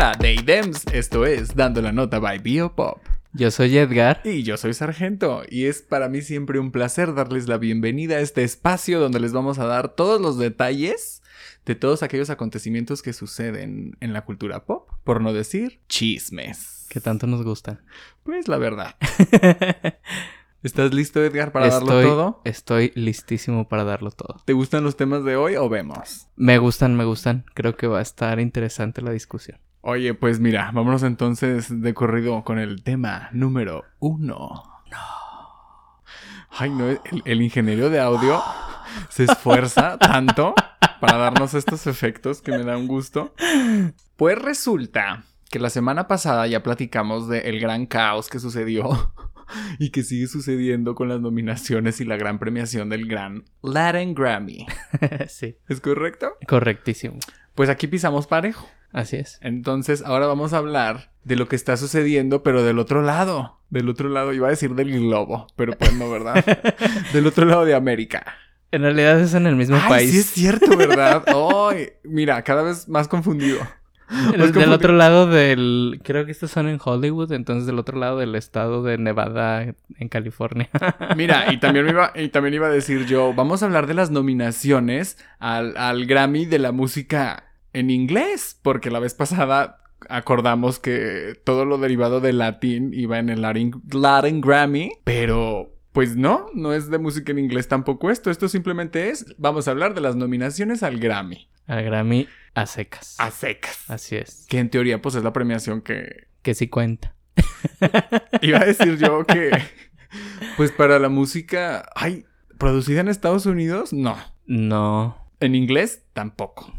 Hola, Daydems. Esto es Dando la Nota by Biopop. Yo soy Edgar. Y yo soy Sargento. Y es para mí siempre un placer darles la bienvenida a este espacio donde les vamos a dar todos los detalles de todos aquellos acontecimientos que suceden en la cultura pop, por no decir chismes. Que tanto nos gustan. Pues la verdad. ¿Estás listo, Edgar, para darlo Estoy- todo? Estoy listísimo para darlo todo. ¿Te gustan los temas de hoy o vemos? Me gustan, me gustan. Creo que va a estar interesante la discusión. Oye, pues mira, vámonos entonces de corrido con el tema número uno. No. Ay, no, el, el ingeniero de audio se esfuerza tanto para darnos estos efectos que me da un gusto. Pues resulta que la semana pasada ya platicamos del gran caos que sucedió y que sigue sucediendo con las nominaciones y la gran premiación del gran Latin Grammy. sí. ¿Es correcto? Correctísimo. Pues aquí pisamos parejo. Así es. Entonces, ahora vamos a hablar de lo que está sucediendo, pero del otro lado. Del otro lado, iba a decir del globo, pero pues no, ¿verdad? del otro lado de América. En realidad es en el mismo Ay, país. sí es cierto, ¿verdad? Ay, mira, cada vez más confundido. Más del otro lado del... Creo que estos son en Hollywood, entonces del otro lado del estado de Nevada, en California. Mira, y también, me iba, y también iba a decir yo, vamos a hablar de las nominaciones al, al Grammy de la música en inglés, porque la vez pasada acordamos que todo lo derivado de latín iba en el Latin, Latin Grammy, pero pues no, no es de música en inglés tampoco esto, esto simplemente es, vamos a hablar de las nominaciones al Grammy, Al Grammy a secas. a secas, Así es. que en teoría pues es la premiación que Que sí cuenta. iba a decir yo que, pues para la música, ay, producida en Estados Unidos, no. No. En inglés, tampoco.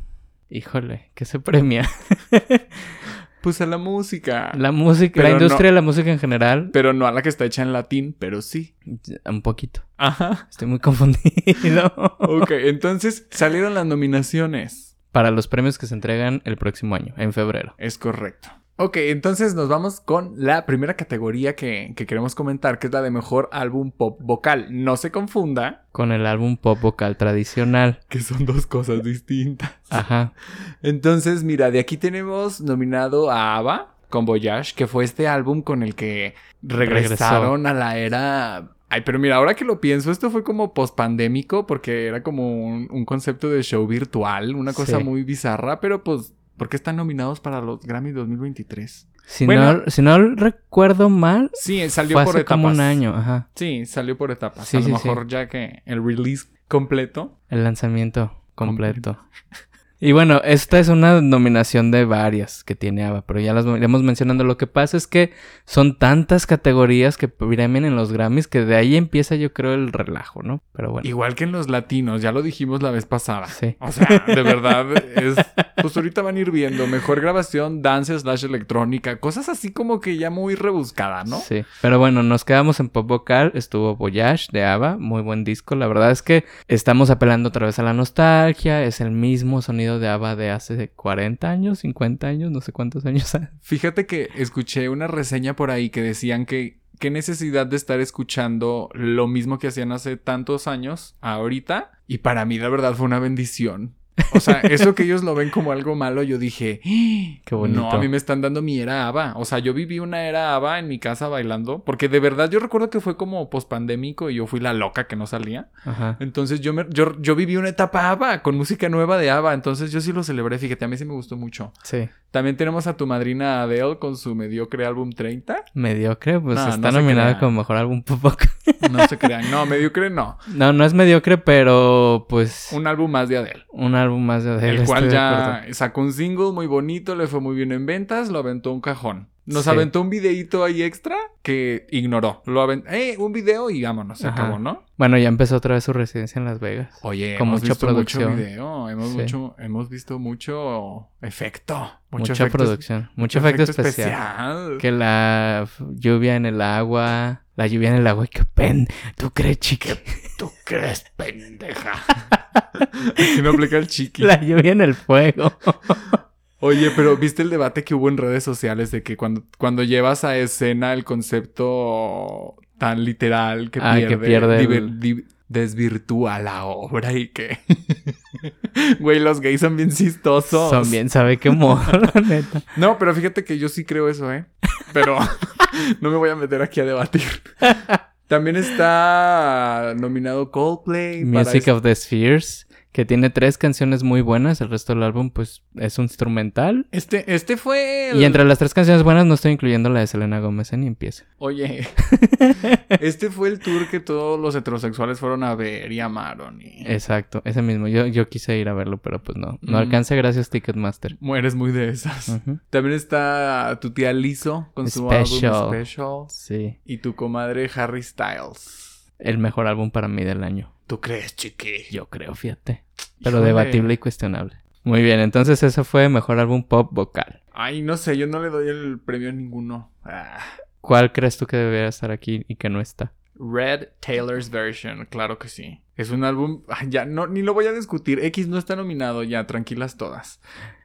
Híjole, ¿qué se premia? Pues a la música. La música, Pero la no- industria de la música en general, Pero no a la que está hecha en latín, pero sí. un poquito. Ajá. Estoy muy confundido. Ok, entonces salieron las nominaciones. Para los premios que se entregan el próximo año, en febrero. Es correcto. Ok, entonces nos vamos con la primera categoría que, que queremos comentar, que es la de mejor álbum pop vocal. No se confunda, Con el álbum pop vocal tradicional. que son dos cosas distintas. Ajá. Entonces, mira, de aquí tenemos nominado a ABBA con Voyage, que fue este álbum con el que regresaron a la era... Ay, pero mira, ahora que lo pienso, esto fue como pospandémico porque era como un, un concepto de show virtual, una cosa Sí. muy bizarra, pero pues, ¿por qué están nominados para los Grammy 2023? Si, Bueno. no, si no recuerdo mal, Sí, salió fue por hace etapas. como un año. Ajá. Sí, salió por etapas. Sí, a lo sí, mejor ya que el release completo. El lanzamiento completo. Y bueno, esta es una nominación de varias que tiene ABBA, pero ya las iremos mencionando. Lo que pasa es que son tantas categorías que premian en los Grammys que de ahí empieza yo creo el relajo, ¿no? Pero bueno. Igual que en los latinos, ya lo dijimos la vez pasada. Sí. O sea, de verdad, es. Pues ahorita van a ir viendo. Mejor grabación, dance slash electrónica. Cosas así como que ya muy rebuscada, ¿no? Sí, pero bueno, nos quedamos en pop vocal. Estuvo Voyage de ABBA, muy buen disco. La verdad es que estamos apelando otra vez a la nostalgia. Es el mismo sonido de ABBA de hace 40 años, 50 años, no sé cuántos años. Fíjate que escuché una reseña por ahí que decían que qué necesidad de estar escuchando lo mismo que hacían hace tantos años ahorita. Y para mí, la verdad, fue una bendición. O sea, eso que ellos lo ven como algo malo, yo dije, "Ah, Qué bonito. no, a mí me están dando mi era ABBA. O sea, yo viví una era ABBA en mi casa bailando, porque de verdad yo recuerdo que fue como pospandémico y yo fui la loca que no salía. Ajá. Entonces yo, me, yo, yo viví una etapa ABBA con música nueva de ABBA, entonces yo sí lo celebré, fíjate, a mí sí me gustó mucho. Sí. También tenemos a tu madrina Adele con su mediocre álbum 30. Mediocre, pues No, no está se nominada como mejor álbum pop. No se crean, no, mediocre no. No, no es mediocre, pero pues un, Un álbum más de Adele. álbum más de Adele. el cual ya sacó un single muy bonito, le fue muy bien en ventas, lo aventó un cajón. Nos Sí. aventó un videíto ahí extra que ignoró. Lo aventó, eh, un video y vámonos, se Ajá. acabó, ¿no? Bueno, ya empezó otra vez su residencia en Las Vegas. Oye, Con hemos mucha visto producción. mucho video, hemos, Sí. mucho, hemos visto mucho efecto. Mucho Mucha efecto- producción, mucho efecto, especial. especial. Que la lluvia en el agua, la lluvia en el agua, y qué pen. ¿Tú crees, chique? ¿Tú crees, pendeja? que no aplica el chiqui. La lluvia en el fuego. Oye, pero ¿viste el debate que hubo en redes sociales de que cuando, cuando llevas a escena el concepto tan literal que Ah, pierde, que pierde diver- el- di- desvirtúa la obra y que... Güey, los gays son bien chistosos. Son bien, sabe qué modo, la neta. No, pero fíjate que yo sí creo eso, ¿eh? Pero no me voy a meter aquí a debatir. También está nominado Coldplay. Music of the Spheres, que tiene tres canciones muy buenas. El resto del álbum, pues, es un instrumental. Este, este fue. el- Y entre las tres canciones buenas no estoy incluyendo la de Selena Gómez, ¿eh? ni empieza. Oye, este fue el tour que todos los heterosexuales fueron a ver y amaron. Y... Exacto, ese mismo. Yo, yo quise ir a verlo, pero pues no. No Mm. alcancé gracias Ticketmaster. Mueres muy de esas. También está tu tía Lizzo con su álbum Special. Sí. Y tu comadre Harry Styles. El mejor álbum para mí del año. ¿Tú crees, chiqui? Yo creo, fíjate. Pero Híjole. debatible y cuestionable. Muy bien, entonces eso fue mejor álbum pop vocal. Ay, no sé, yo no le doy el premio a ninguno. Ah. ¿Cuál crees tú que debería estar aquí y que no está? Red Taylor's Version, claro que sí. Es un álbum, ya no, ni lo voy a discutir. X no está nominado, ya, tranquilas todas.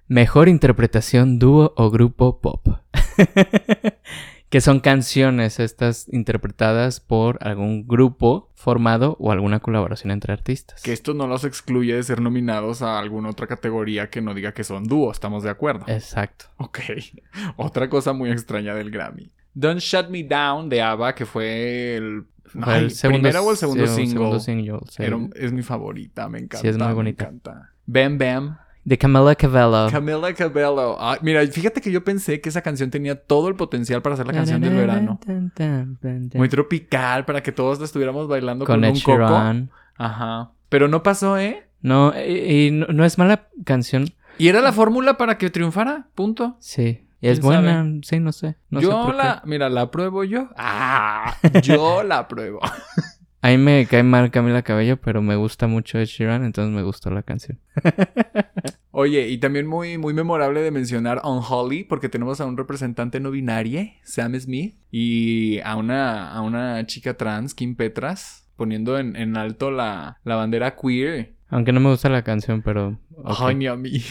Mejor interpretación dúo o grupo pop. que son canciones estas interpretadas por algún grupo formado o alguna colaboración entre artistas. Que esto no los excluye de ser nominados a alguna otra categoría que no diga que son dúo, estamos de acuerdo. Exacto. Ok. Otra cosa muy extraña del Grammy. Don't Shut Me Down de ABBA, que fue el. Fue el segundo, ¿Primera o el segundo single? segundo single, sí. Era un- es mi favorita, me encanta. Sí, es muy me bonita. encanta. Bam Bam. De Camila Cabello. Camila Cabello. Ay, mira, fíjate que yo pensé que esa canción tenía todo el potencial para ser la canción del verano. Muy tropical, para que todos la estuviéramos bailando con, Con un coco. Ajá. Pero no pasó, ¿eh? No, y, y no, no es mala canción. Y era la fórmula para que triunfara. Punto. Sí. Y es ¿Quién buena. Sí, no sé. No yo la. Mira, la apruebo yo. Ah, yo la apruebo. A mí me cae mal Camila Cabello, pero me gusta mucho Ed Sheeran, entonces me gustó la canción. Oye, y también muy, muy memorable de mencionar Unholy, porque tenemos a un representante no binario, Sam Smith, y a una, a una chica trans, Kim Petras, poniendo en, en alto la, la bandera queer. Aunque no me gusta la canción, pero... ok. Ay, ni a mí.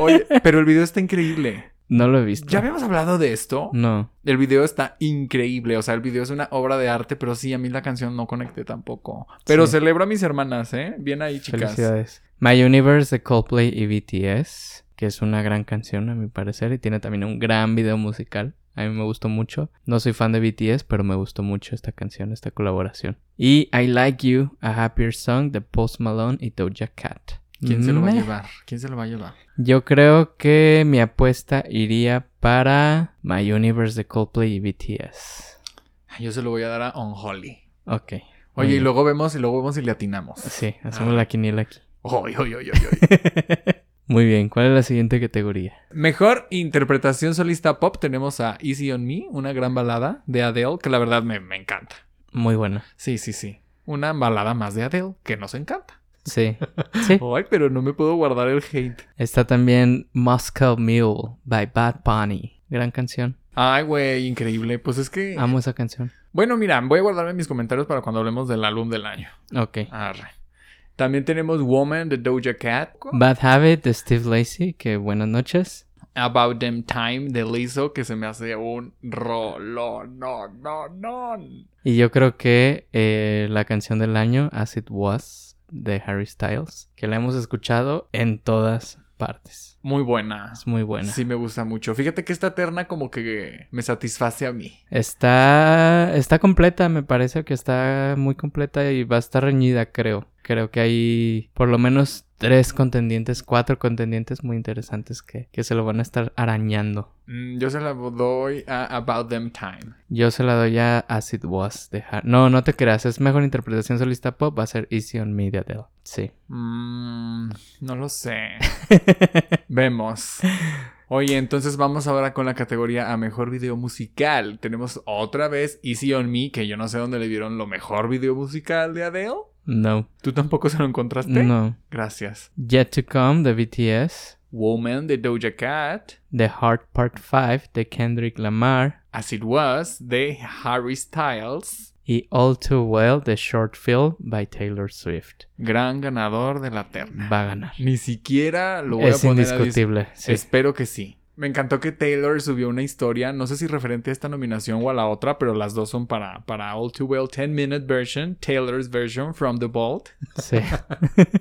Oye, pero el video está increíble. No lo he visto. ¿Ya habíamos hablado de esto? No. El video está increíble. O sea, el video es una obra de arte, pero sí, a mí la canción no conecté tampoco. Pero Sí. celebro a mis hermanas, ¿eh? Bien ahí, chicas. Felicidades. My Universe de Coldplay y BTS, que es una gran canción a mi parecer y tiene también un gran video musical. A mí me gustó mucho. No soy fan de BTS, pero me gustó mucho esta canción, esta colaboración. Y I Like You, A Happier Song de Post Malone y Doja Cat. ¿Quién se lo va a Meh. llevar? ¿Quién se lo va a llevar? Yo creo que mi apuesta iría para My Universe de Coldplay y BTS. Yo se lo voy a dar a Unholy. Ok. Oye, y luego vemos y luego vemos y le atinamos. Sí, hacemos la quiniela aquí. Oy, oy, oy, oy, oy. Muy bien, ¿cuál es la siguiente categoría? Mejor interpretación solista pop tenemos a Easy on Me, una gran balada de Adele, que la verdad me, me encanta. Muy buena. Sí, sí, sí. Una balada más de Adele, que nos encanta. Sí. Sí. Ay, pero no me puedo guardar el hate. Está también Moscow Mule by Bad Bunny. Gran canción. Ay, güey, increíble. Pues es que... Amo esa canción. Bueno, mira, voy a guardarme mis comentarios para cuando hablemos del álbum del año. Ok. Arre. También tenemos Woman de Doja Cat. Bad Habit de Steve Lacey, que buenas noches. About Them Time de Lizzo, que se me hace un rolón. No, no, no. Y yo creo que eh, la canción del año, As It Was, de Harry Styles, que la hemos escuchado en todas partes. Muy buena. Es muy buena. Sí, me gusta mucho. Fíjate que esta terna como que me satisface a mí. Está, está completa, me parece que está muy completa y va a estar reñida, creo. Creo que hay por lo menos tres contendientes, cuatro contendientes muy interesantes que, que se lo van a estar arañando. Mm, yo se la doy a About Them Time. Yo se la doy a As It Was de Har- No, no te creas, es mejor interpretación solista pop, va a ser Easy on Me de Adele. Sí. Mm, no lo sé. Vemos. Oye, entonces vamos ahora con la categoría a mejor video musical. Tenemos otra vez Easy on Me, que yo no sé dónde le vieron lo mejor video musical de Adele. No. ¿Tú tampoco se lo encontraste? No. Gracias. Yet to Come de BTS. Woman de Doja Cat. The Heart Part 5 de Kendrick Lamar. As It Was de Harry Styles. Y All Too Well de Short Film by Taylor Swift. Gran ganador de la terna. Va a ganar. Ni siquiera lo voy Es a poner dis- indiscutible. sí. Espero que sí. Me encantó que Taylor subió una historia, no sé si referente a esta nominación o a la otra, pero las dos son para, para All Too Well 10 Minute Version, Taylor's version from the Vault. Sí.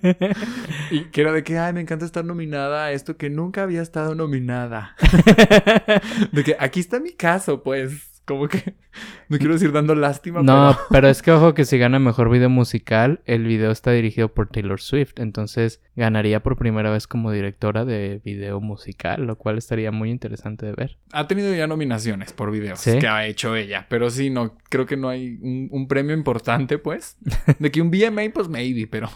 y que era de que, ay, me encanta estar nominada a esto que nunca había estado nominada. de que aquí está mi caso, pues. Como que no quiero decir dando lástima. No, pero... pero es que ojo que si gana mejor video musical, el video está dirigido por Taylor Swift. Entonces ganaría por primera vez como directora de video musical, lo cual estaría muy interesante de ver. Ha tenido ya nominaciones por videos ¿Sí? que ha hecho ella. Pero sí, no, creo que no hay un, un premio importante, pues. De que un VMA, pues maybe, pero.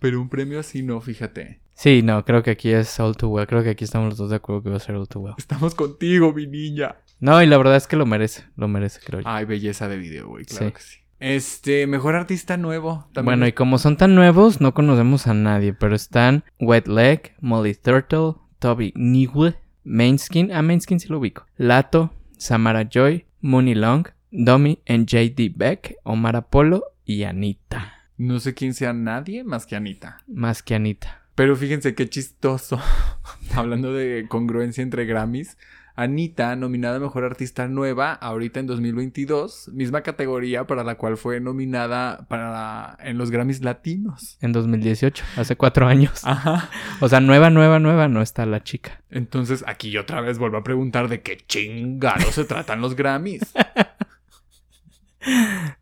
Pero un premio así no, fíjate. Sí, no, creo que aquí es All Too Well. Creo que aquí estamos los dos de acuerdo que va a ser All Too Well. Estamos contigo, mi niña. No, y la verdad es que lo merece. Lo merece, creo yo. Ay, belleza de video, güey, claro Sí. que sí. Este, mejor artista nuevo. También Bueno, y como son tan nuevos, no conocemos a nadie, pero están Wet Leg, Molly Turtle, Toby Nigwe, Mainskin, a Mainskin sí lo ubico, Lato, Samara Joy, Mooney Long, Domi JD Beck, Omar Apollo y Anita. No sé quién sea nadie más que Anita. Más que Anita. Pero fíjense qué chistoso. Hablando de congruencia entre Grammys. Anita, nominada a Mejor Artista Nueva, ahorita en 2022, misma categoría para la cual fue nominada para en los Grammys Latinos. En 2018, hace cuatro años. Ajá. O sea, nueva, nueva, nueva no está la chica. Entonces aquí yo otra vez vuelvo a preguntar de qué chingados se tratan los Grammys.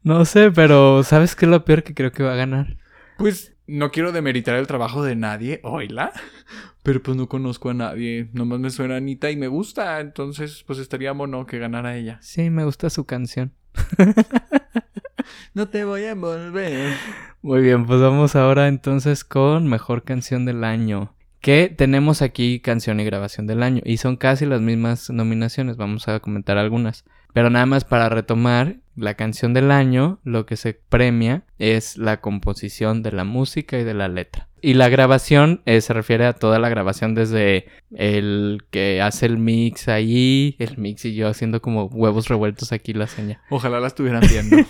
No sé, pero ¿sabes qué es lo peor que creo que va a ganar? Pues no quiero demeritar el trabajo de nadie, oíla. Pero pues no conozco a nadie. Nomás me suena Anita y me gusta. Entonces, pues estaría mono que ganara ella. Sí, me gusta su canción. No te voy a envolver. Muy bien, pues vamos ahora entonces con mejor canción del año. Que tenemos aquí canción y grabación del año. Y son casi las mismas nominaciones. Vamos a comentar algunas. Pero nada más para retomar, la canción del año, lo que se premia es la composición de la música y de la letra. Y la grabación eh, se refiere a toda la grabación desde el que hace el mix ahí, el mix y yo haciendo como huevos revueltos aquí la seña. Ojalá la estuvieran viendo.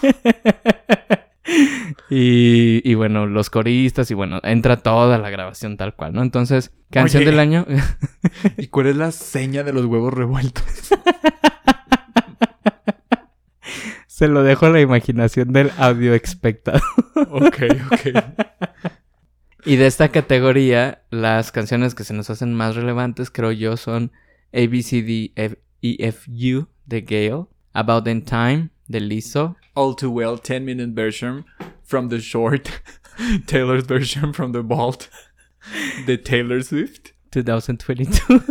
Y, y bueno, los coristas y bueno, entra toda la grabación tal cual, ¿no? Entonces, canción Oye. del año. ¿Y cuál es la seña de los huevos revueltos? Se lo dejo a la imaginación del audio espectador. ok, ok. Y de esta categoría, las canciones que se nos hacen más relevantes, creo yo, son A, B, C, D, F, E, F, U de Gale, About in Time de Lizzo, All Too Well 10 Minute Version from the Short. Taylor's version from the Vault. De Taylor Swift. 2022,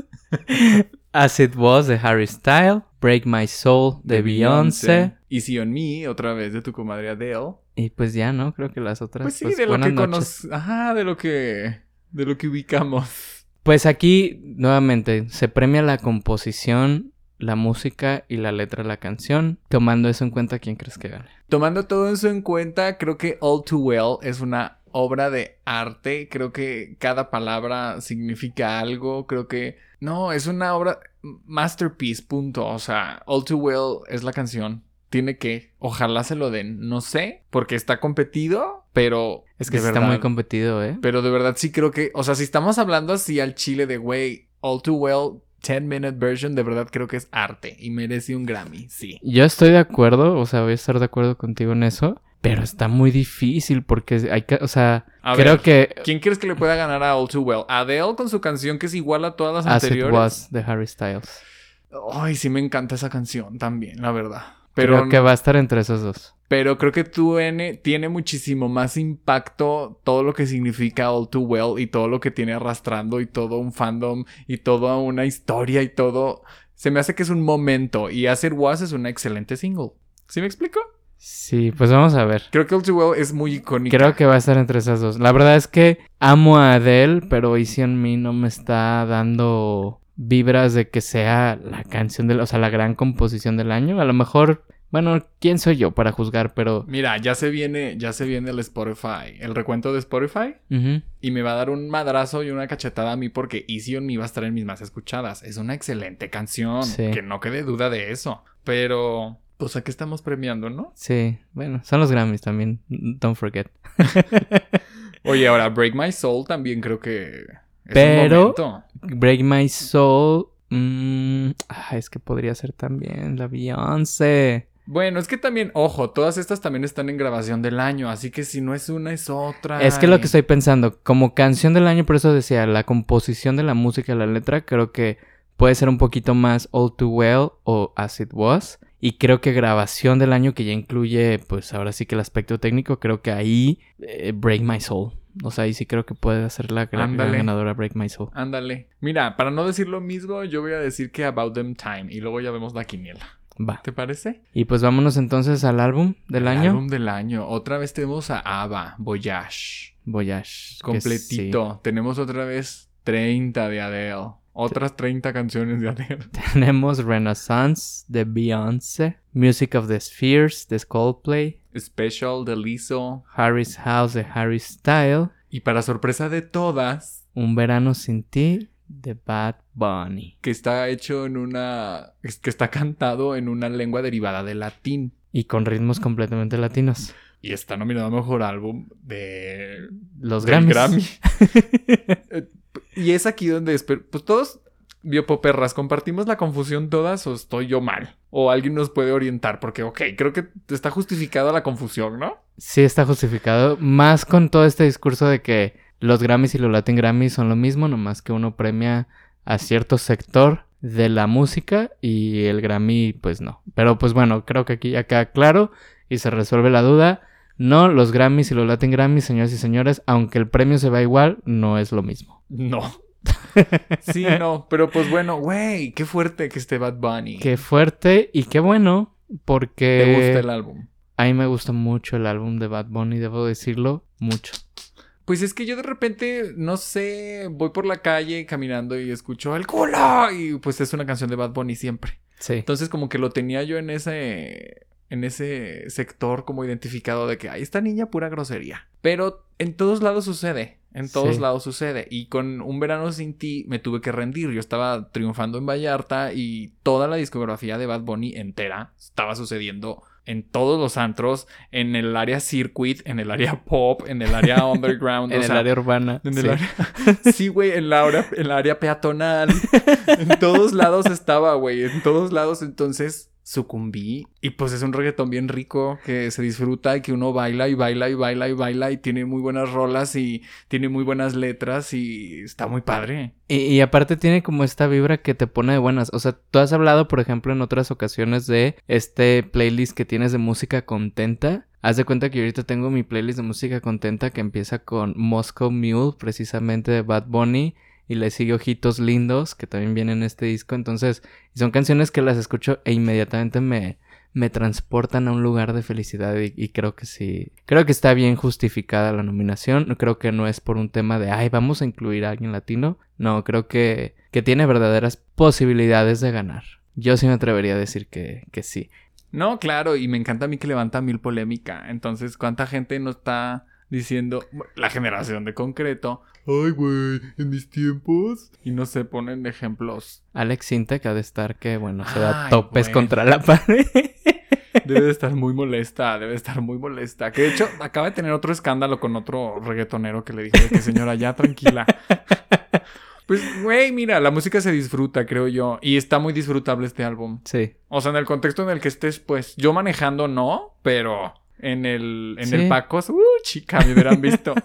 As It Was de Harry Styles, Break My Soul de, Beyoncé. Easy on Me, otra vez de tu comadre Adele. Y pues ya, ¿no? Creo que las otras. Pues sí, pues, de lo que noches. conoc- Ajá, de lo que. De lo que ubicamos. Pues aquí, nuevamente, se premia la composición, la música y la letra de la canción. Tomando eso en cuenta, ¿quién crees que gane? Tomando todo eso en cuenta, creo que All Too Well es una obra de arte. Creo que cada palabra significa algo. Creo que. No, es una obra. Masterpiece, punto. O sea, All Too Well es la canción. Tiene que. Ojalá se lo den. No sé, porque está competido, pero. Es que de está verdad- muy competido, ¿eh? Pero de verdad sí creo que. O sea, si estamos hablando así al chile de, güey, All Too Well 10 Minute Version, de verdad creo que es arte y merece un Grammy, sí. Yo estoy de acuerdo, o sea, voy a estar de acuerdo contigo en eso. Pero está muy difícil porque hay que, o sea, A creo ver, que ¿Quién crees que le pueda ganar a All Too Well? Adele con su canción que es igual a todas las As It anteriores. Was de Harry Styles. Ay, sí me encanta esa canción también, la verdad. Pero Creo que va a estar entre esos dos. Pero creo que 2N tiene muchísimo más impacto todo lo que significa All Too Well y todo lo que tiene arrastrando y todo un fandom y toda una historia y todo. Se me hace que es un momento y As It Was es una excelente single. ¿Sí me explico? Sí, pues vamos a ver. Creo que All Too Well es muy icónica. Creo que va a estar entre esas dos. La verdad es que amo a Adele, pero Easy on Me no me está dando vibras de que sea la canción del, o sea, la gran composición del año. A lo mejor, bueno, ¿quién soy yo para juzgar? Pero Mira, ya se viene, ya se viene el Spotify, el recuento de Spotify y me va a dar un madrazo y una cachetada a mí porque Easy on Me va a estar en mis más escuchadas. Es una excelente canción, Sí. que no quede duda de eso. Pero, pues, ¿a qué estamos premiando, no? sí, bueno, son los Grammys también. Don't forget. Oye, ahora Break My Soul también creo que es Pero- un momento. Break My Soul Mm, ah, es que podría ser también la Beyoncé. Bueno, es que también, ojo, todas estas también están en grabación del año, así que si no es una es otra. Es que lo que estoy pensando, como canción del año, por eso decía, la composición de la música la letra, creo que puede ser un poquito más All Too Well o As It Was. Y creo que grabación del año, que ya incluye, pues ahora sí que el aspecto técnico, creo que ahí eh, Break My Soul. O sea, ahí sí creo que puede ser la gran, ganadora Break My Soul. Ándale. Mira, para no decir lo mismo, yo voy a decir que About Them Time y luego ya vemos la quiniela. Va. ¿Te parece? Y pues vámonos entonces al álbum del El año. álbum del año. Otra vez tenemos a ABBA, Voyage. Voyage. Completito. Tenemos otra vez 30 de Adele. Otras 30 canciones de Adele. Tenemos Renaissance de Beyoncé. Music of the Spheres de Coldplay. Special de Lizzo. Harry's House de Harry Style. Y para sorpresa de todas, Un verano sin ti de Bad Bunny. que está hecho en una... es que está cantado en una lengua derivada del latín. Y con ritmos completamente latinos. Y está nominado a Mejor Álbum de... Los del Grammys. Eh, y es aquí donde... esper- Pues todos, biopoperras, ¿compartimos la confusión todas o estoy yo mal? O alguien nos puede orientar, porque, ok, creo que está justificada la confusión, ¿no? Sí está justificado. Más con todo este discurso de que los Grammys y los Latin Grammys son lo mismo, nomás que uno premia a cierto sector de la música y el Grammy pues no. Pero pues bueno, creo que aquí ya queda claro y se resuelve la duda. No, los Grammys y los Latin Grammys, señores y señores, aunque el premio se va igual, no es lo mismo. No. Sí, no, pero pues bueno, güey, qué fuerte que esté Bad Bunny. Qué fuerte y qué bueno, porque ¿Te gusta el álbum? a mí me gusta mucho el álbum de Bad Bunny, debo decirlo, mucho. Pues es que yo de repente, no sé, voy por la calle caminando y escucho el culo y pues es una canción de Bad Bunny siempre. Sí. Entonces como que lo tenía yo en ese en ese sector como identificado de que hay esta niña pura grosería. Pero en todos lados sucede, en todos Sí. lados sucede y con Un verano sin ti me tuve que rendir. Yo estaba triunfando en Vallarta y toda la discografía de Bad Bunny entera estaba sucediendo en todos los antros, en el área circuit, en el área pop, en el área underground, en o el sea, área urbana. en sí. el área. Sí, güey, en la área, en la área peatonal. En todos lados estaba, güey. En todos lados. Entonces sucumbí. Y pues es un reggaetón bien rico que se disfruta y que uno baila y baila y baila y baila y tiene muy buenas rolas y tiene muy buenas letras y está muy padre. Y, y aparte tiene como esta vibra que te pone de buenas. O sea, tú has hablado, por ejemplo, en otras ocasiones de este playlist que tienes de música contenta. Haz de cuenta que ahorita tengo mi playlist de música contenta que empieza con Moscow Mule, precisamente de Bad Bunny. Y le sigue Ojitos Lindos, que también viene en este disco. Entonces, son canciones que las escucho e inmediatamente me, me transportan a un lugar de felicidad. Y, creo que sí. Creo que está bien justificada la nominación. Creo que no es por un tema de, ay, vamos a incluir a alguien latino. No, creo que, que tiene verdaderas posibilidades de ganar. Yo sí me atrevería a decir que, que sí. No, claro, y me encanta a mí que levanta mil polémica. Entonces, ¿cuánta gente no está diciendo la generación de concreto? Ay, güey, en mis tiempos. Y no se ponen ejemplos. Alex Sintek ha de estar que, bueno, se da Ay, topes güey. contra la pared. Debe de estar muy molesta, debe de estar muy molesta. Que de hecho acaba de tener otro escándalo con otro reggaetonero que le dijo de que señora, ya tranquila. Pues, güey, mira, la música se disfruta, creo yo. Y está muy disfrutable este álbum. sí. O sea, en el contexto en el que estés, pues, yo manejando no, pero en el, en Sí. el Pacos, uh, chica, me hubieran visto.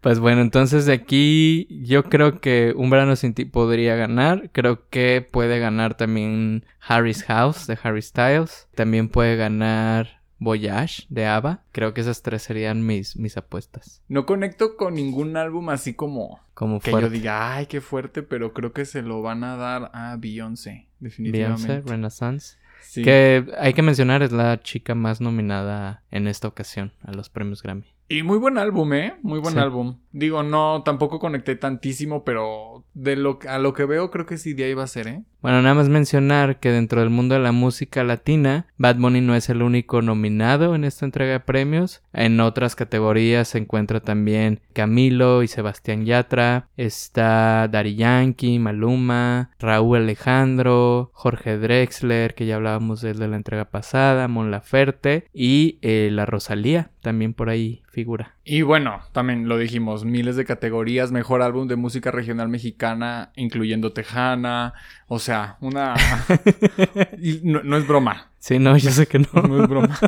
Pues bueno, entonces de aquí yo creo que Un verano sin ti podría ganar. Creo que puede ganar también Harry's House de Harry Styles. También puede ganar Voyage de ABBA. Creo que esas tres serían mis, mis apuestas. No conecto con ningún álbum así como Como que yo diga, ay, qué fuerte, pero creo que se lo van a dar a Beyoncé, definitivamente. Beyoncé, Renaissance. Sí. Que hay que mencionar es la chica más nominada en esta ocasión a los premios Grammy. Y muy buen álbum, ¿eh? Muy buen Sí. álbum. Digo, no, tampoco conecté tantísimo, pero de lo a lo que veo creo que sí de ahí va a ser, ¿eh? Bueno, nada más mencionar que dentro del mundo de la música latina, Bad Bunny no es el único nominado en esta entrega de premios. En otras categorías se encuentra también Camilo y Sebastián Yatra, está Dari Yankee, Maluma, Raúl Alejandro, Jorge Drexler, que ya hablábamos de él de la entrega pasada, Mon Laferte y eh, la Rosalía también por ahí figura. Y bueno, también lo dijimos, miles de categorías, mejor álbum de música regional mexicana, incluyendo Tejana, o sea, una... y no, no es broma, Sí, no, yo sé que no. no es broma.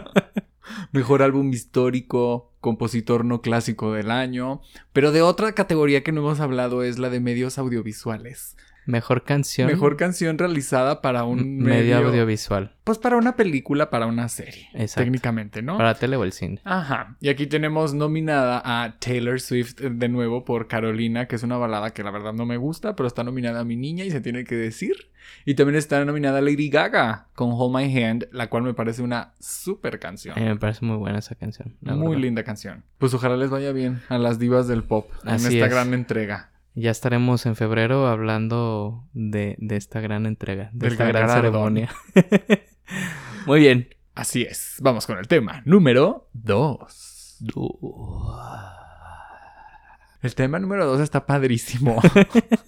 Mejor álbum histórico, compositor no clásico del año. Pero de otra categoría que no hemos hablado es la de medios audiovisuales. Mejor canción. Mejor canción realizada para un medio, audiovisual. Pues para una película, para una serie. Exacto. Técnicamente, ¿no? Para tele o el cine. Ajá. Y aquí tenemos nominada a Taylor Swift eh, de nuevo por Carolina, que es una balada que la verdad no me gusta, pero está nominada a mi niña y se tiene que decir. Y también está nominada Lady Gaga con Hold My Hand, la cual me parece una super canción. Eh, me parece muy buena esa canción. Muy verdad. linda canción. Pues ojalá les vaya bien a las divas del pop en esta es. gran entrega. Ya estaremos en febrero hablando de, de esta gran entrega, de Del esta gran galardón. ceremonia. muy bien. Así es. Vamos con el tema número 2. El tema número 2 está padrísimo.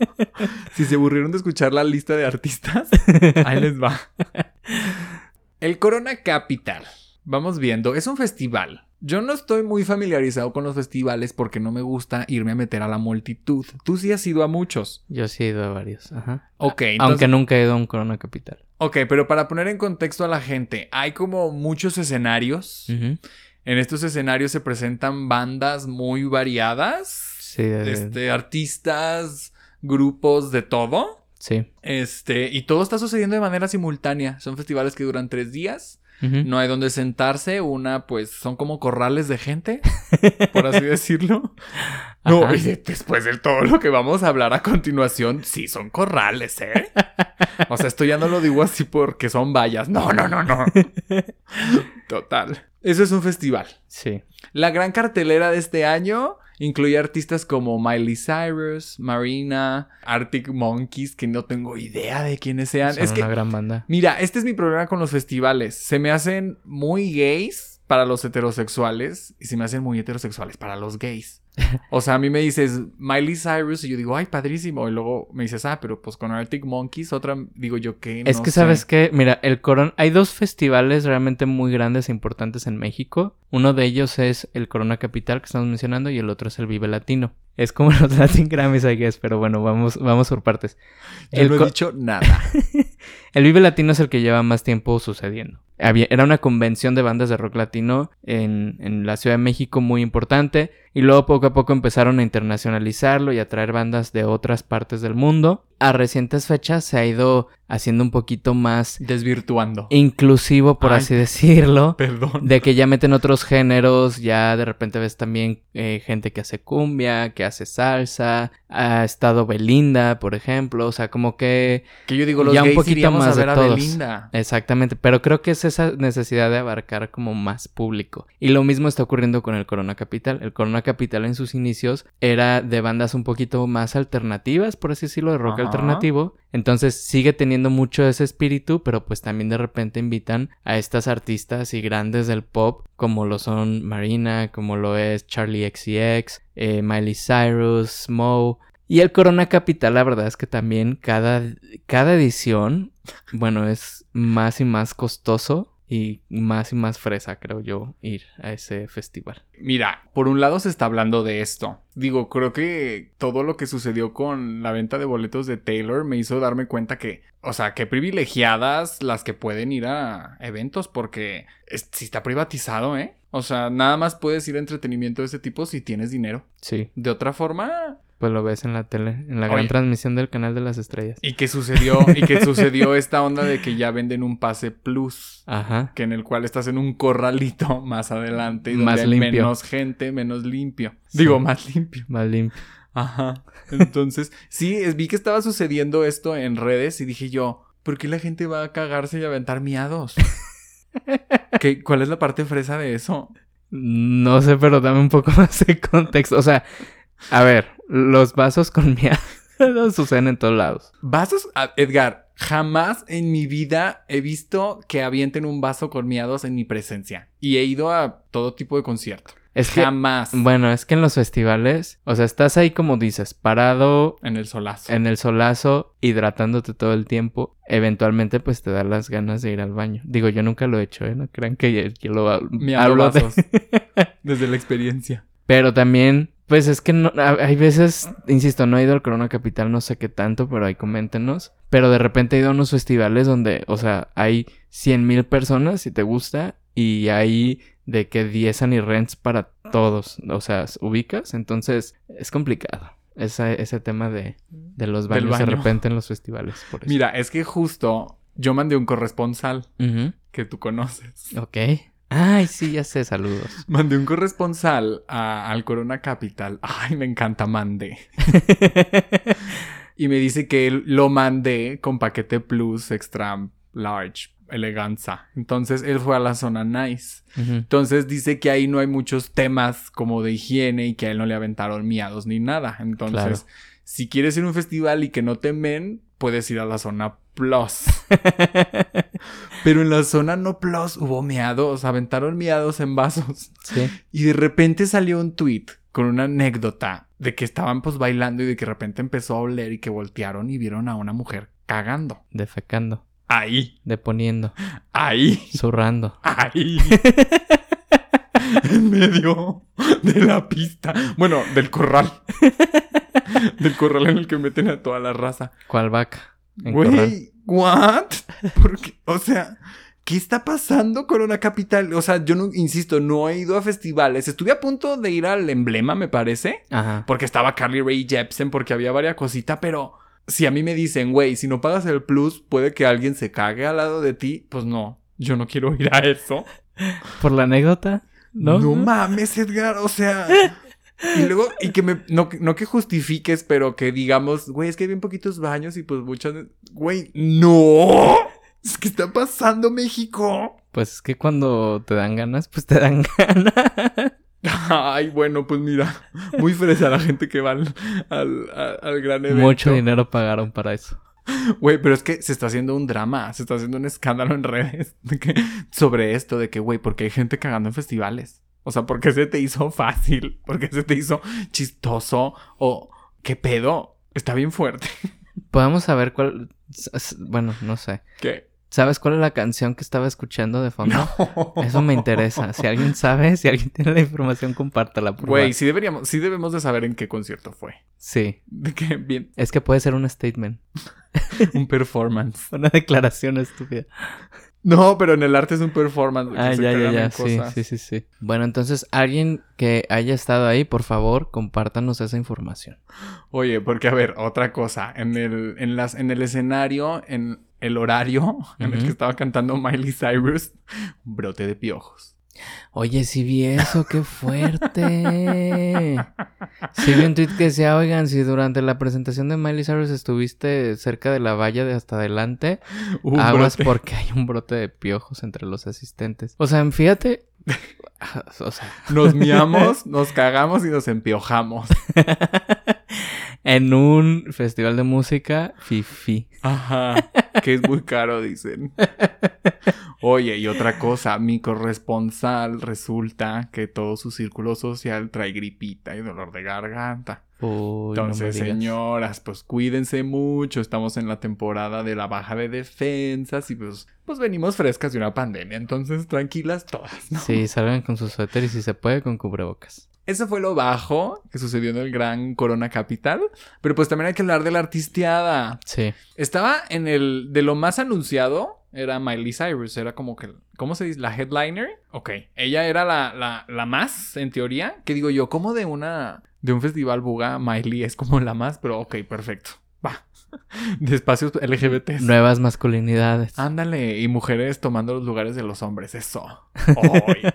si se aburrieron de escuchar la lista de artistas, ahí les va. El Corona Capital. Vamos viendo, es un festival. Yo no estoy muy familiarizado con los festivales porque no me gusta irme a meter a la multitud. Tú sí has ido a muchos. Yo sí he ido a varios. Ajá. Ok, entonces- Aunque nunca he ido a un Corona Capital. Ok, pero para poner en contexto a la gente, hay como muchos escenarios. En estos escenarios se presentan bandas muy variadas. Sí, de- Este, artistas, grupos de todo. sí. Este, y todo está sucediendo de manera simultánea. Son festivales que duran tres días. No hay donde sentarse. Una, pues, son como corrales de gente, por así decirlo. No, Ajá. y de- después de todo lo que vamos a hablar a continuación, sí son corrales, ¿eh? O sea, esto ya no lo digo así porque son vallas. No, no, no, no. Total. Eso es un festival. Sí. La gran cartelera de este año incluye artistas como Miley Cyrus, Marina, Arctic Monkeys, que no tengo idea de quiénes sean. Son es que, una gran banda. mira, este es mi problema con los festivales. Se me hacen muy gays para los heterosexuales y se me hacen muy heterosexuales para los gays. O sea, a mí me dices Miley Cyrus y yo digo, ay, padrísimo. Y luego me dices, ah, pero pues con Arctic Monkeys, otra, digo yo que Es no que sé. sabes que, mira, el Corona, hay dos festivales realmente muy grandes e importantes en México. Uno de ellos es el Corona Capital que estamos mencionando y el otro es el Vive Latino. Es como los Latin Grammys, I guess, pero bueno, vamos, vamos por partes. Yo el no he dicho nada. El Vive Latino es el que lleva más tiempo sucediendo. Había- era una convención de bandas de rock latino en, en la Ciudad de México muy importante y luego poco a poco empezaron a internacionalizarlo y a traer bandas de otras partes del mundo. A recientes fechas se ha ido haciendo un poquito más Desvirtuando. inclusivo, por Ay. así decirlo. Perdón. De que ya meten otros géneros, ya de repente ves también eh, gente que hace cumbia, que hace salsa, ha estado Belinda, por ejemplo, o sea, como que Que yo digo, los Ya un gays poquito de a todos. Belinda. Exactamente, pero creo que es esa necesidad de abarcar como más público. Y lo mismo está ocurriendo con el Corona Capital. El Corona Capital en sus inicios era de bandas un poquito más alternativas, por así decirlo, de rock Ajá. alternativo. Entonces sigue teniendo mucho ese espíritu, pero pues también de repente invitan a estas artistas y grandes del pop, como lo son Marina, como lo es Charlie XCX, eh, Miley Cyrus, Moe. Y el Corona Capital, la verdad es que también cada, cada edición, bueno, es más y más costoso y más y más fresa, creo yo, ir a ese festival. Mira, por un lado se está hablando de esto. Digo, creo que todo lo que sucedió con la venta de boletos de Taylor me hizo darme cuenta que, o sea, qué privilegiadas las que pueden ir a eventos porque es- si está privatizado, ¿eh? O sea, nada más puedes ir a entretenimiento de ese tipo si tienes dinero. Sí, De otra forma, pues lo ves en la tele, en la Oye. gran transmisión del canal de las estrellas. y que sucedió, y que sucedió esta onda de que ya venden un pase plus. Ajá. que en el cual estás en un corralito más adelante donde Más hay limpio. menos gente, menos limpio. Sí. Digo, más limpio. Más limpio. Ajá. Entonces, sí, vi que estaba sucediendo esto en redes y dije yo, ¿por qué la gente va a cagarse y a aventar miados? ¿Qué, ¿Cuál es la parte fresa de eso? No sé, pero dame un poco más de contexto. O sea, a ver, los vasos con miedo suceden en todos lados. Vasos, Edgar, jamás en mi vida he visto que avienten un vaso con miados en mi presencia. Y he ido a todo tipo de concierto. Es que, Jamás. bueno, es que en los festivales, o sea, estás ahí como dices, parado En el solazo. en el solazo, hidratándote todo el tiempo. Eventualmente, pues te da las ganas de ir al baño. Digo, yo nunca lo he hecho, ¿eh? No crean que yo, yo lo Me hablo hablo de... Desde la experiencia. Pero también, pues es que no, ha- hay veces, insisto, no he ido al Corona Capital, no sé qué tanto, pero ahí coméntenos. Pero de repente he ido a unos festivales donde, o sea, hay 100 mil personas si te gusta y hay de que 10 Rents para todos, o sea, ubicas. Entonces es complicado ese, ese tema de, de los baños de repente en los festivales. Por eso. Mira, es que justo yo mandé un corresponsal que tú conoces. Ok. Ay, sí, ya sé, saludos. Mandé un corresponsal a- al Corona Capital. Ay, me encanta, mandé. Y me dice que él lo mandé con paquete plus extra large, eleganza. Entonces él fue a la zona nice. Entonces dice que ahí no hay muchos temas como de higiene y que a él no le aventaron miados ni nada. Entonces, Claro. si quieres ir a un festival y que no te men, puedes ir a la zona plus. Pero en la zona no plus hubo miados, aventaron miados en vasos. sí. Y de repente salió un tweet con una anécdota de que estaban pues bailando y de que de repente empezó a oler y que voltearon y vieron a una mujer cagando. Defecando, Ahí, deponiendo, ahí, zurrando. ahí. en medio de la pista. Bueno, del corral. del corral en el que meten a toda la raza. ¿Cuál vaca? En. Güey, ¿what? Porque, o sea, ¿qué está pasando con una capital? O sea, yo no, insisto, no he ido a festivales. Estuve a punto de ir al emblema, me parece. Ajá. Porque estaba Carly Rae Jepsen, porque había varias cositas, pero si a mí me dicen, güey, si no pagas el plus, puede que alguien se cague al lado de ti, pues no, yo no quiero ir a eso. ¿Por la anécdota? ¿No? No mames, Edgar, o sea. Y luego, y que me, no, no que justifiques, pero que digamos, güey, es que hay bien poquitos baños y pues muchas, güey, no. Es que está pasando México. Pues es que cuando te dan ganas, pues te dan ganas. Ay, bueno, pues mira, muy fresa la gente que va al, al, al- gran evento. Mucho dinero pagaron para eso. Güey, pero es que se está haciendo un drama, se está haciendo un escándalo en redes de que- sobre esto, de que, güey, porque hay gente cagando en festivales. O sea, ¿por qué se te hizo fácil? ¿Por qué se te hizo chistoso? ¿O qué pedo? Está bien fuerte. Podemos saber cuál. Bueno, no sé. ¿Qué? ¿Sabes cuál es la canción que estaba escuchando de fondo? Eso me interesa. Si alguien sabe, si alguien tiene la información, compártala, por Güey, sí deberíamos, sí debemos de saber en qué concierto fue. Sí. De que bien, Es que puede ser un statement. un performance. Una declaración estúpida. No, pero en el arte es un performance. Ah, ya, ya, ya. Sí, sí, sí, sí. Bueno, entonces, alguien que haya estado ahí, por favor, compártanos esa información. Oye, porque a ver, otra cosa, en el, en las, en el escenario, en el horario en el que estaba cantando Miley Cyrus, brote de piojos. Oye, sí vi eso, qué fuerte. Sí vi un tweet que decía, oigan, si durante la presentación de Miley Cyrus estuviste cerca de la valla de hasta adelante, Un aguas brote. porque hay un brote de piojos entre los asistentes. O sea, fíjate. O sea, Nos miamos, nos cagamos y nos empiojamos. en un festival de música, fifi. Ajá, que es muy caro, dicen. Oye, y otra cosa, mi corresponsal resulta que todo su círculo social trae gripita y dolor de garganta. Uy, Entonces, señoras, pues cuídense mucho. Estamos en la temporada de la baja de defensas y pues, pues venimos frescas de una pandemia. Entonces, tranquilas todas, ¿no? Sí, salgan con su suéter y si se puede, con cubrebocas. Eso fue lo bajo que sucedió en el gran Corona Capital. Pero pues también hay que hablar de la artisteada. Sí. Estaba en el. De lo más anunciado, era Miley Cyrus. Era como que. ¿Cómo se dice? La headliner. Ok. Ella era la, la, la más, en teoría. Que digo yo, como de una. De un festival buga, Miley es como la más, pero ok, perfecto. Va. De espacios LGBT. Nuevas masculinidades. Ándale, y mujeres tomando los lugares de los hombres, eso. Oye.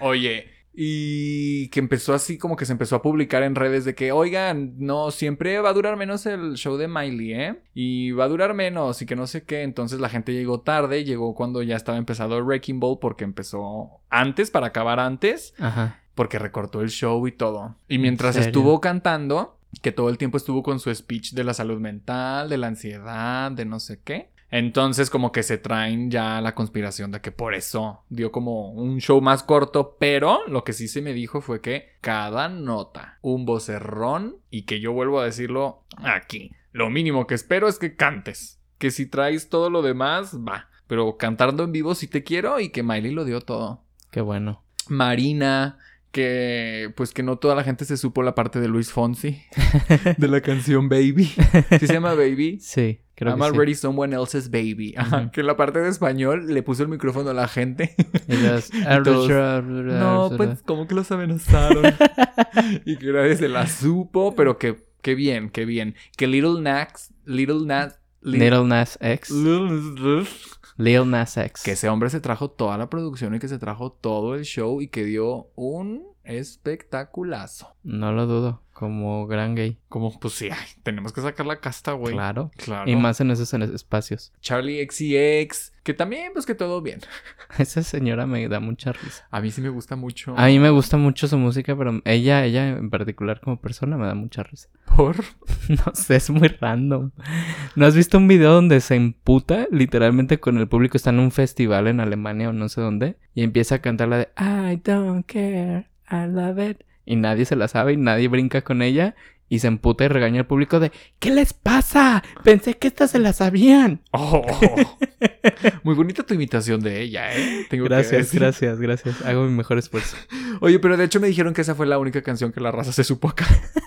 Oye, y que empezó así como que se empezó a publicar en redes de que, oigan, no, siempre va a durar menos el show de Miley, ¿eh? Y va a durar menos y que no sé qué. Entonces la gente llegó tarde, llegó cuando ya estaba empezado el Wrecking Ball porque empezó antes, para acabar antes, Ajá. porque recortó el show y todo. Y mientras estuvo cantando, que todo el tiempo estuvo con su speech de la salud mental, de la ansiedad, de no sé qué. Entonces como que se traen ya la conspiración de que por eso dio como un show más corto, pero lo que sí se me dijo fue que cada nota, un vocerrón y que yo vuelvo a decirlo aquí. Lo mínimo que espero es que cantes, que si traes todo lo demás, va, pero cantando en vivo si te quiero y que Miley lo dio todo. Qué bueno. Marina, que pues que no toda la gente se supo la parte de Luis Fonsi de la canción Baby. ¿Sí se llama Baby? Sí, creo I'm que sí. already someone else's baby. Ajá. Que en la parte de español le puso el micrófono a la gente. Y los- todos, no, pues como que los amenazaron. y que nadie se la supo, pero que, que bien, que bien. Que Little Nax, Little Nas, Li- Little Nas X. Little- Lil Nas X. que ese hombre se trajo toda la producción y que se trajo todo el show y que dio un espectaculazo. No lo dudo. Como gran gay. Como, pues sí, ay, tenemos que sacar la casta, güey. Claro. Claro. Y más en esos espacios. Charlie XCX, que también, pues que todo bien. Esa señora me da mucha risa. A mí sí me gusta mucho. A mí me gusta mucho su música, pero ella, ella en particular como persona me da mucha risa. Por. No sé, es muy random. ¿No has visto un video donde se emputa literalmente con el público? Está en un festival en Alemania o no sé dónde. Y empieza a cantar la de I don't care, I love it. Y nadie se la sabe y nadie brinca con ella. Y se emputa y regaña al público de ¿Qué les pasa? Pensé que estas se la sabían. Oh. Muy bonita tu imitación de ella, ¿eh? Tengo Gracias, gracias, gracias. Hago mi mejor esfuerzo. Oye, pero de hecho me dijeron que esa fue la única canción que la raza se supo acá.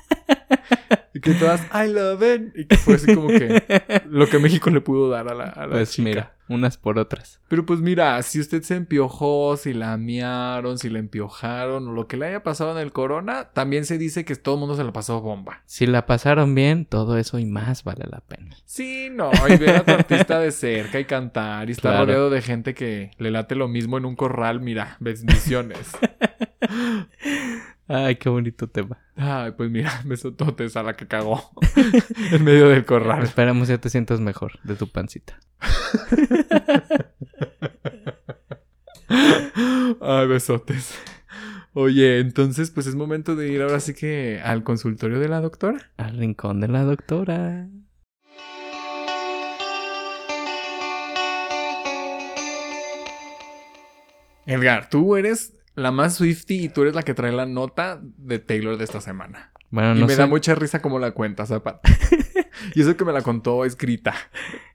y que todas, I love it. Y que fue así como que lo que México le pudo dar a la, a la Pues chica. mira, unas por otras. Pero pues mira, si usted se empiojó, si la miaron, si la empiojaron o lo que le haya pasado en el corona, también se dice que todo el mundo se la pasó bomba. Si la pasaron bien, todo eso y más vale la pena. Sí, no, y ver a tu artista de cerca y cantar y estar Claro. rodeado de gente que le late lo mismo en un corral, mira, bendiciones. Ay, qué bonito tema. Ay, pues mira, besototes a la que cagó en medio del corral. Esperamos ya te sientas mejor de tu pancita. Ay, besotes. Oye, entonces pues es momento de ir ahora sí que al consultorio de la doctora. Al rincón de la doctora. Edgar, tú eres la más Swifty y tú eres la que trae la nota de Taylor de esta semana. Bueno, y no me da mucha risa como la cuentas, Zapata. y eso que me la contó escrita.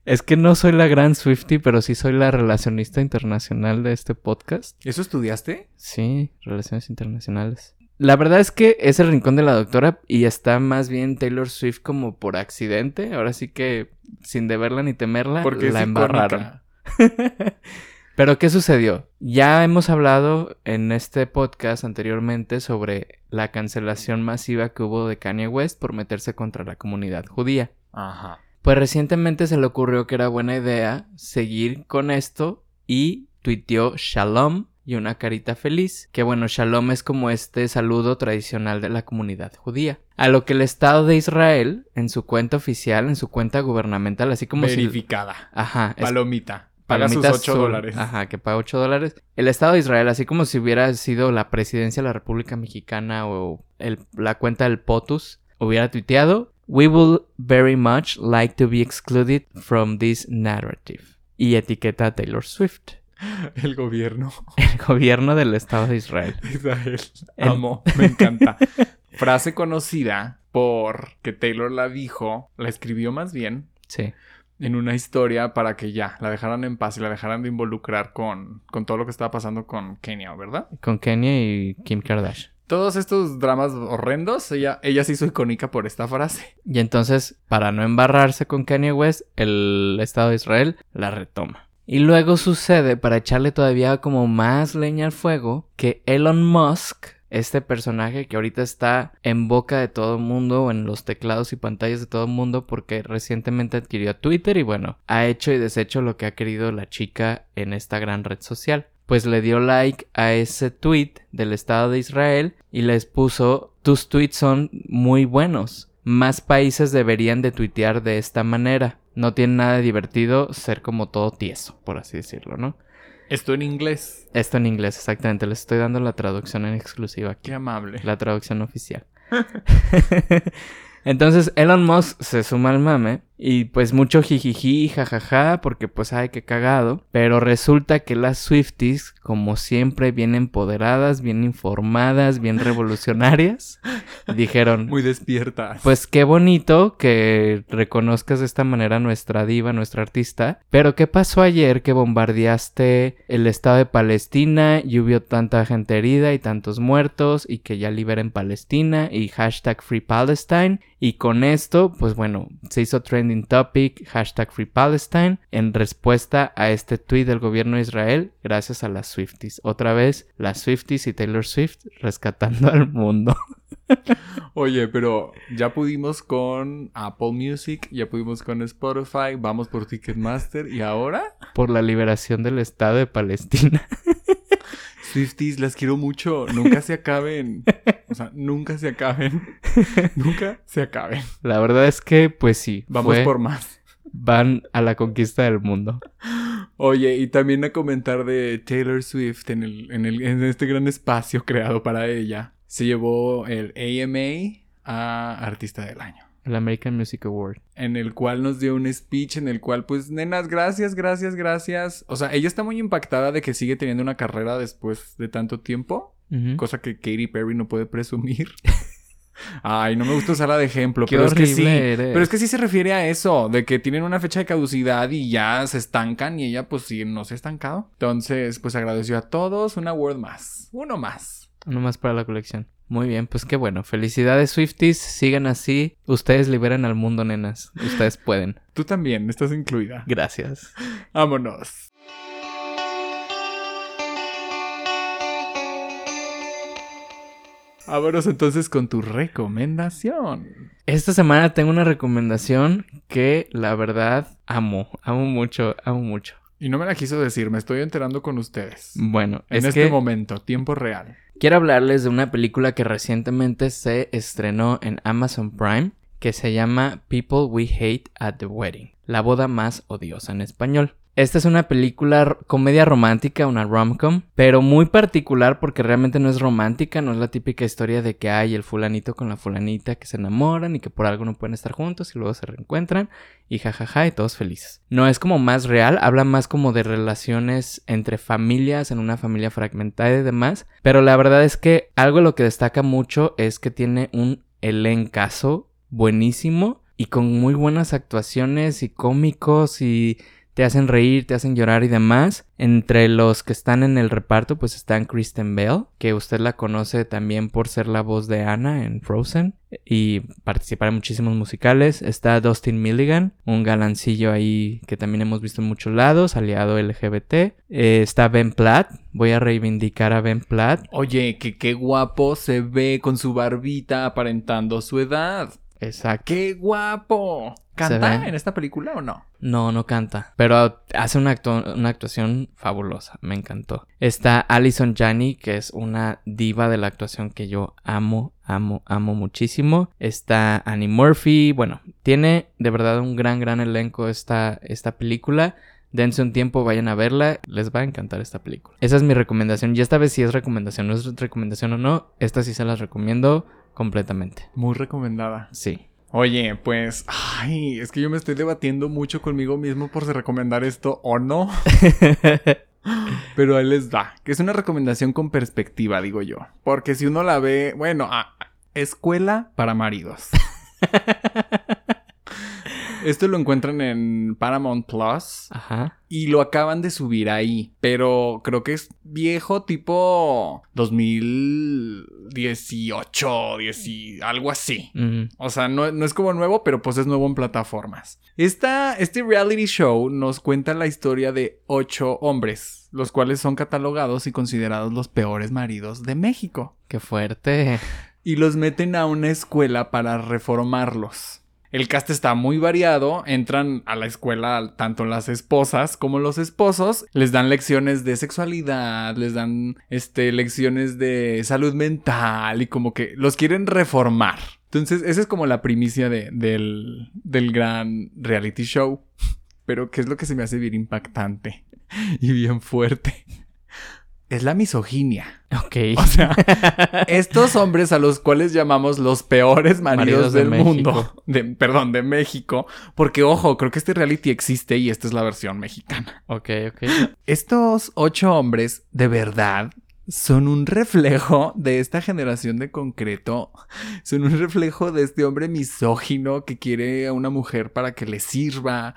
Es que no soy la gran Swifty, pero sí soy la relacionista internacional de este podcast. ¿Eso estudiaste? Sí, relaciones internacionales. La verdad es que es el rincón de la doctora y está más bien Taylor Swift como por accidente. Ahora sí que sin deberla ni temerla, Porque es la embarraron. Pero ¿qué sucedió? Ya hemos hablado en este podcast anteriormente sobre la cancelación masiva que hubo de Kanye West por meterse contra la comunidad judía. Ajá. Pues recientemente se le ocurrió que era buena idea seguir con esto y tuiteó Shalom y una carita feliz, que bueno, Shalom es como este saludo tradicional de la comunidad judía. A lo que el Estado de Israel, en su cuenta oficial, en su cuenta gubernamental, así como si... Verificada. Ajá, es- Palomita. Paga sus Palomitas 8 azul. dólares. Ajá, que paga 8 dólares. El Estado de Israel, así como si hubiera sido la presidencia de la República Mexicana o el- la cuenta del POTUS, hubiera tuiteado: We would very much like to be excluded from this narrative. Y etiqueta a Taylor Swift, El gobierno. el gobierno del Estado de Israel. Israel. El- Amo. Me encanta. Frase conocida por que Taylor la dijo, la escribió más bien Sí. En una historia para que ya la dejaran en paz y la dejaran de involucrar con, con todo lo que estaba pasando con Kenia, ¿verdad? Con Kenya y Kim Kardashian. Todos estos dramas horrendos, ella, ella se hizo icónica por esta frase. Y entonces, para no embarrarse con Kanye West, el Estado de Israel la retoma. Y luego sucede, para echarle todavía como más leña al fuego, que Elon Musk, este personaje que ahorita está en boca de todo el mundo, en los teclados y pantallas de todo el mundo, porque recientemente adquirió Twitter y bueno, ha hecho y deshecho lo que ha querido la chica en esta gran red social. Pues le dio like a ese tweet del Estado de Israel y les puso, tus tweets son muy buenos. Más países deberían de tuitear de esta manera. No tiene nada de divertido ser como todo tieso, por así decirlo, ¿no? Esto en inglés. Esto en inglés, exactamente. Les estoy dando la traducción en exclusiva aquí. Qué amable. La traducción oficial. Entonces Elon Musk se suma al mame Y pues mucho jijiji, jajaja, porque pues ay, qué cagado. Pero resulta que las Swifties, como siempre, bien empoderadas, bien informadas, bien revolucionarias, dijeron... Muy despiertas. Pues qué bonito que reconozcas de esta manera nuestra diva, nuestra artista. Pero ¿qué pasó ayer que bombardeaste el estado de Palestina y hubo tanta gente herida y tantos muertos y que ya liberen Palestina y hashtag Free Palestine? Y con esto, pues bueno, se hizo trending topic, hashtag Free Palestine, en respuesta a este tweet del gobierno de Israel, gracias a las Swifties. Otra vez, las Swifties y Taylor Swift rescatando al mundo. Oye, pero ya pudimos con Apple Music, ya pudimos con Spotify, vamos por Ticketmaster y ahora... Por la liberación del Estado de Palestina. Swifties, las quiero mucho. Nunca se acaben. O sea, nunca se acaben. nunca se acaben. La verdad es que, pues sí. Vamos por más. Van a la conquista del mundo. Oye, y también a comentar de Taylor Swift en, el, en, el, en este gran espacio creado para ella. Se llevó el AMA a Artista del Año. El American Music Award. En el cual nos dio un speech en el cual, pues, nenas, gracias, gracias, gracias. O sea, ella está muy impactada de que sigue teniendo una carrera después de tanto tiempo. Cosa que Katy Perry no puede presumir. Ay, no me gusta usarla de ejemplo, pero es que sí. Pero es que sí se refiere a eso, de que tienen una fecha de caducidad y ya se estancan y ella pues sí no se ha estancado. Entonces, pues agradeció a todos, un award más, uno más. Uno más para la colección. Muy bien, pues qué bueno. Felicidades Swifties, sigan así. Ustedes liberan al mundo, nenas. Ustedes pueden. Tú también, estás incluida. Gracias. Vámonos. Vámonos entonces con tu recomendación. Esta semana tengo una recomendación que la verdad amo, amo mucho, amo mucho. Y no me la quiso decir, me estoy enterando con ustedes. Bueno, en este momento, tiempo real. Quiero hablarles de una película que recientemente se estrenó en Amazon Prime que se llama People We Hate at the Wedding, la boda más odiosa en español. Esta es una película comedia romántica, una rom-com, pero muy particular porque realmente no es romántica, no es la típica historia de que hay el fulanito con la fulanita que se enamoran y que por algo no pueden estar juntos y luego se reencuentran y jajaja y todos felices. No es como más real, habla más como de relaciones entre familias, en una familia fragmentada y demás, pero la verdad es que algo lo que destaca mucho es que tiene un elencazo buenísimo y con muy buenas actuaciones y cómicos y te hacen reír, te hacen llorar y demás. Entre los que están en el reparto, pues están Kristen Bell, que usted la conoce también por ser la voz de Anna en Frozen y participar en muchísimos musicales. Está Dustin Milligan, un galancillo ahí que también hemos visto en muchos lados, aliado LGBT. Eh, está Ben Platt, voy a reivindicar a Ben Platt. Oye, que qué guapo se ve con su barbita aparentando su edad. Exacto. ¡Qué guapo! ¿Canta en esta película o no? No, no canta. Pero hace una, una, actuación fabulosa. Me encantó. Está Alison Janney, que es una diva de la actuación que yo amo, amo, amo muchísimo. Está Annie Murphy. Bueno, tiene de verdad un gran, gran elenco esta, esta película. Dense un tiempo, vayan a verla, les va a encantar esta película. Esa es mi recomendación. Y esta vez si es recomendación, no es recomendación o no, esta sí se las recomiendo completamente. Muy recomendada. Sí. Oye, pues, ay, es que yo me estoy debatiendo mucho conmigo mismo por si recomendar esto o no. Pero ahí les da, que es una recomendación con perspectiva, digo yo. Porque si uno la ve, bueno, escuela para maridos. Esto lo encuentran en Paramount Plus. Ajá. Y lo acaban de subir ahí. Pero creo que es viejo tipo 2018, 10, algo así. O sea, no, es como nuevo, pero pues es nuevo en plataformas. Esta, este reality show nos cuenta la historia de ocho hombres, los cuales son catalogados y considerados los peores maridos de México. ¡Qué fuerte! Y los meten a una escuela para reformarlos. El cast está muy variado, entran a la escuela tanto las esposas como los esposos, les dan lecciones de sexualidad, les dan este, lecciones de salud mental y como que los quieren reformar. Entonces, esa es como la primicia del, del gran reality show. Pero, ¿qué es lo que se me hace bien impactante y bien fuerte? Es la misoginia. Ok. O sea, estos hombres a los cuales llamamos los peores maridos, Maridos de del mundo, de, perdón, de México, porque ojo, creo que este reality existe y esta es la versión mexicana. ok, ok. Estos ocho hombres, de verdad, son un reflejo de esta generación de concreto. Son un reflejo de este hombre misógino que quiere a una mujer para que le sirva.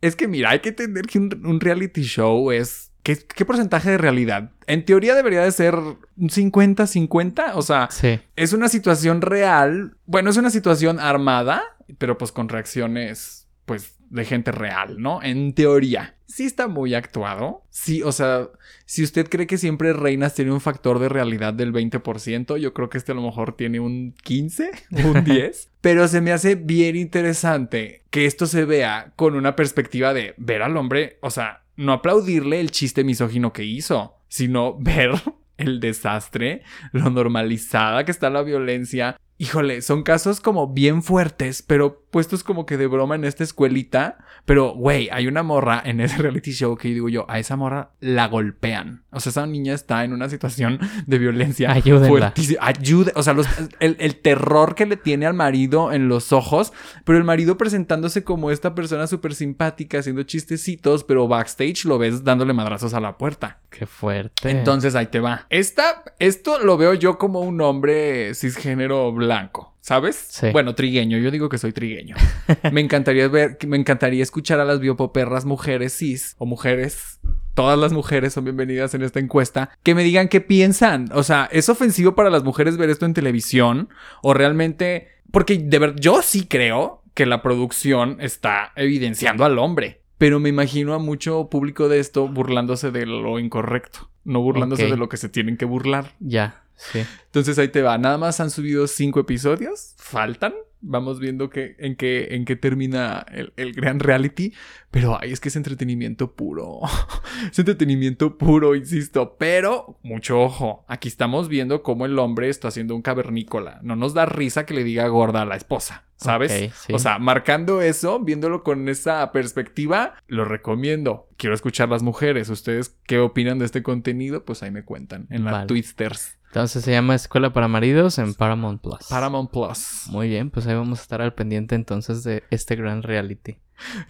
Es que mira, hay que entender que un, un reality show es... ¿qué, ¿Qué porcentaje de realidad? En teoría debería de ser un 50-50. O sea, Sí. es una situación real. Bueno, es una situación armada, pero pues con reacciones, pues, de gente real, ¿no? En teoría. Sí está muy actuado. Sí, o sea, si usted cree que siempre Reinas tiene un factor de realidad del 20%, yo creo que este a lo mejor tiene un 15, un 10. pero se me hace bien interesante que esto se vea con una perspectiva de ver al hombre, o sea, no aplaudirle el chiste misógino que hizo, sino ver el desastre, lo normalizada que está la violencia. Híjole, son casos como bien fuertes, pero puestos como que de broma en esta escuelita. Pero, güey, hay una morra en ese reality show que digo yo, a esa morra la golpean. O sea, esa niña está en una situación de violencia Ayúdenla. Ayude, o sea, los- el, el terror que le tiene al marido en los ojos, pero el marido presentándose como esta persona súper simpática, haciendo chistecitos, pero backstage lo ves dándole madrazos a la puerta. Qué fuerte. Entonces ahí te va. Esta, esto lo veo yo como un hombre cisgénero blanco. ¿Sabes? Sí. Bueno, trigueño. Yo digo que soy trigueño. me encantaría ver, me encantaría escuchar a las biopoperras mujeres cis o mujeres. Todas las mujeres son bienvenidas en esta encuesta. Que me digan qué piensan. O sea, ¿es ofensivo para las mujeres ver esto en televisión? ¿O realmente.? Porque de verdad, yo sí creo que la producción está evidenciando al hombre. Pero me imagino a mucho público de esto burlándose de lo incorrecto. No burlándose de lo que se tienen que burlar. Ya, sí. Entonces ahí te va. Nada más han subido cinco episodios. Faltan. Vamos viendo que, en, qué, en qué termina el, el gran reality. Pero ay, es que es entretenimiento puro. es entretenimiento puro, insisto. Pero, mucho ojo. Aquí estamos viendo cómo el hombre está haciendo un cavernícola. No nos da risa que le diga gorda a la esposa. ¿Sabes? Sí. O sea, marcando eso, viéndolo con esa perspectiva, lo recomiendo. Quiero escuchar las mujeres. ¿Ustedes qué opinan de este contenido? Pues ahí me cuentan en la Vale. Twisters. Entonces se llama Escuela para Maridos en Paramount Plus. Paramount Plus. Muy bien, pues ahí vamos a estar al pendiente entonces de este gran reality.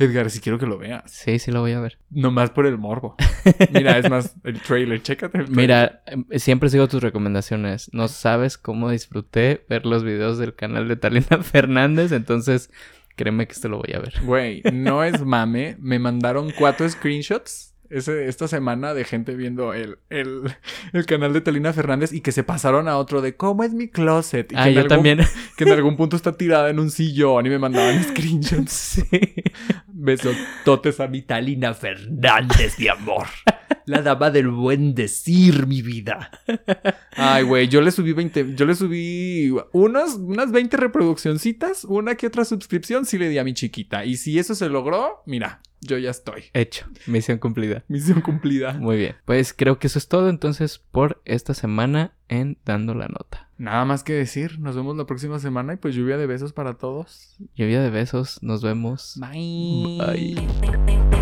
Edgar, si quiero que lo veas. Sí, sí lo voy a ver. Nomás por el morbo. Mira, es más, el trailer. Chécate el trailer. Mira, em, siempre sigo tus recomendaciones. No sabes cómo disfruté ver los videos del canal de Talina Fernández, entonces créeme que esto lo voy a ver. Güey, no es mame. Me mandaron cuatro screenshots ese- esta semana de gente viendo el, el, el canal de Talina Fernández y que se pasaron a otro de cómo es mi closet. Y que Ah, en yo algún- también. Que en algún punto está tirada en un sillón y me mandaban screenshots. sí. Besototes a mi Talina Fernández, mi amor. La dama del buen decir, mi vida. Ay, güey, yo le subí 20, yo le subí unas, unas 20 reproduccioncitas, una que otra suscripción sí le di a mi chiquita. Y si eso se logró, mira, yo ya estoy. Hecho. Misión cumplida. Misión cumplida. Muy bien. Pues creo que eso es todo entonces por esta semana en Dando la Nota. Nada más que decir, nos vemos la próxima semana y pues lluvia de besos para todos. Lluvia de besos. Nos vemos. Bye. Bye.